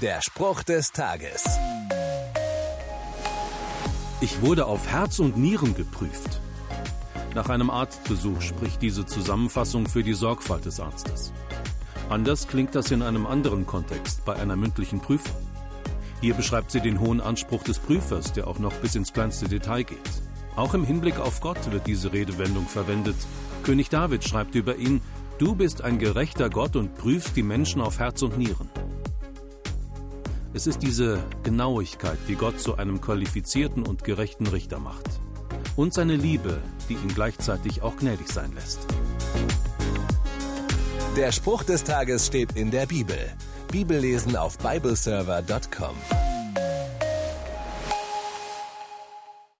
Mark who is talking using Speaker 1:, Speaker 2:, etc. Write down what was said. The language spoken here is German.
Speaker 1: Der Spruch des Tages.
Speaker 2: Ich wurde auf Herz und Nieren geprüft. Nach einem Arztbesuch spricht diese Zusammenfassung für die Sorgfalt des Arztes. Anders klingt das in einem anderen Kontext, bei einer mündlichen Prüfung. Hier beschreibt sie den hohen Anspruch des Prüfers, der auch noch bis ins kleinste Detail geht. Auch im Hinblick auf Gott wird diese Redewendung verwendet. König David schreibt über ihn, Du bist ein gerechter Gott und prüfst die Menschen auf Herz und Nieren. Es ist diese Genauigkeit, die Gott zu einem qualifizierten und gerechten Richter macht. Und seine Liebe, die ihn gleichzeitig auch gnädig sein lässt.
Speaker 1: Der Spruch des Tages steht in der Bibel. Bibellesen auf bibleserver.com.